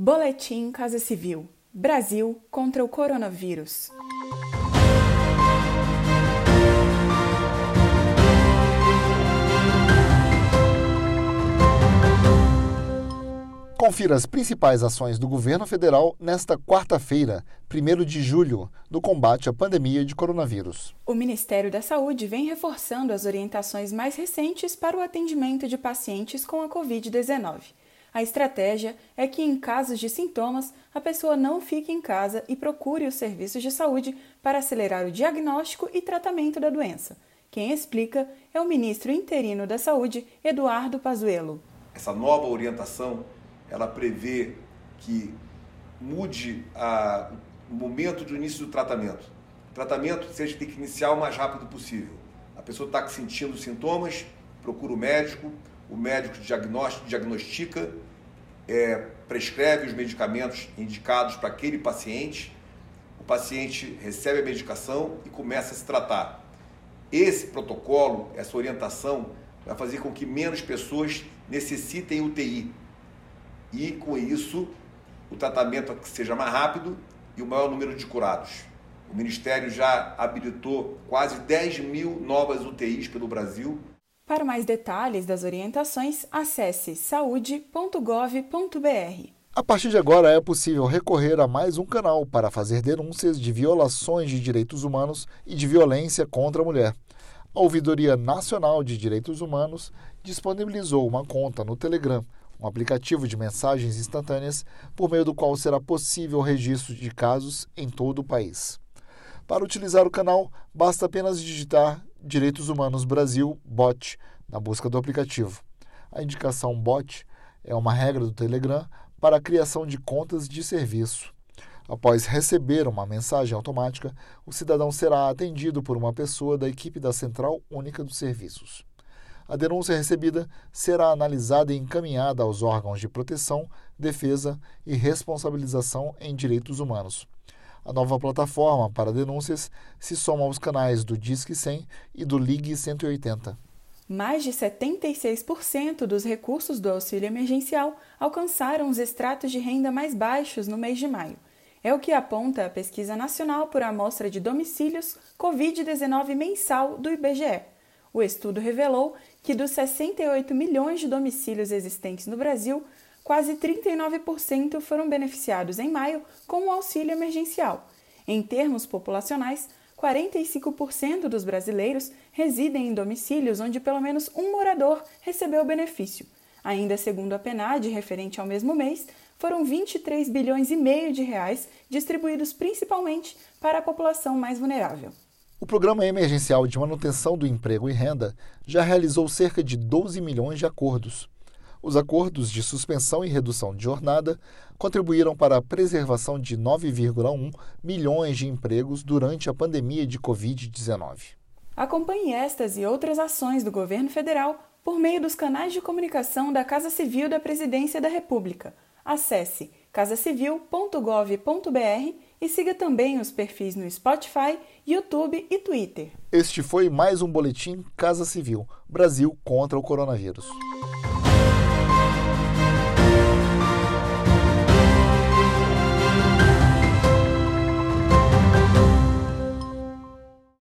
Boletim Casa Civil: Brasil contra o coronavírus. Confira as principais ações do governo federal nesta quarta-feira, 1 de julho, no combate à pandemia de coronavírus. O Ministério da Saúde vem reforçando as orientações mais recentes para o atendimento de pacientes com a Covid-19. A estratégia é que, em casos de sintomas, a pessoa não fique em casa e procure os serviços de saúde para acelerar o diagnóstico e tratamento da doença. Quem explica é o ministro interino da Saúde, Eduardo Pazuello. Essa nova orientação, ela prevê que mude a, o momento do início do tratamento. O tratamento seja tem que iniciar o mais rápido possível. A pessoa está sentindo sintomas, procura o médico, o médico diagnostica, é, prescreve os medicamentos indicados para aquele paciente, o paciente recebe a medicação e começa a se tratar. Esse protocolo, essa orientação, vai fazer com que menos pessoas necessitem UTI. E com isso, o tratamento seja mais rápido e o maior número de curados. O Ministério já habilitou quase 10 mil novas UTIs pelo Brasil para mais detalhes das orientações, acesse saude.gov.br. A partir de agora é possível recorrer a mais um canal para fazer denúncias de violações de direitos humanos e de violência contra a mulher. A Ouvidoria Nacional de Direitos Humanos disponibilizou uma conta no Telegram, um aplicativo de mensagens instantâneas por meio do qual será possível o registro de casos em todo o país. Para utilizar o canal, basta apenas digitar Direitos Humanos Brasil Bot na busca do aplicativo. A indicação bot é uma regra do Telegram para a criação de contas de serviço. Após receber uma mensagem automática, o cidadão será atendido por uma pessoa da equipe da Central Única dos Serviços. A denúncia recebida será analisada e encaminhada aos órgãos de proteção, defesa e responsabilização em direitos humanos. A nova plataforma para denúncias se soma aos canais do Disque 100 e do Ligue 180. Mais de 76% dos recursos do auxílio emergencial alcançaram os estratos de renda mais baixos no mês de maio. É o que aponta a Pesquisa Nacional por Amostra de Domicílios Covid-19 mensal do IBGE. O estudo revelou que dos 68 milhões de domicílios existentes no Brasil, quase 39% foram beneficiados em maio com o auxílio emergencial. Em termos populacionais, 45% dos brasileiros residem em domicílios onde pelo menos um morador recebeu o benefício. Ainda segundo a PNAD, referente ao mesmo mês, foram 23 bilhões e meio de reais distribuídos principalmente para a população mais vulnerável. O Programa Emergencial de Manutenção do Emprego e Renda já realizou cerca de 12 milhões de acordos. Os acordos de suspensão e redução de jornada contribuíram para a preservação de 9,1 milhões de empregos durante a pandemia de Covid-19. Acompanhe estas e outras ações do governo federal por meio dos canais de comunicação da Casa Civil da Presidência da República. Acesse casacivil.gov.br e siga também os perfis no Spotify, YouTube e Twitter. Este foi mais um boletim Casa Civil Brasil contra o coronavírus.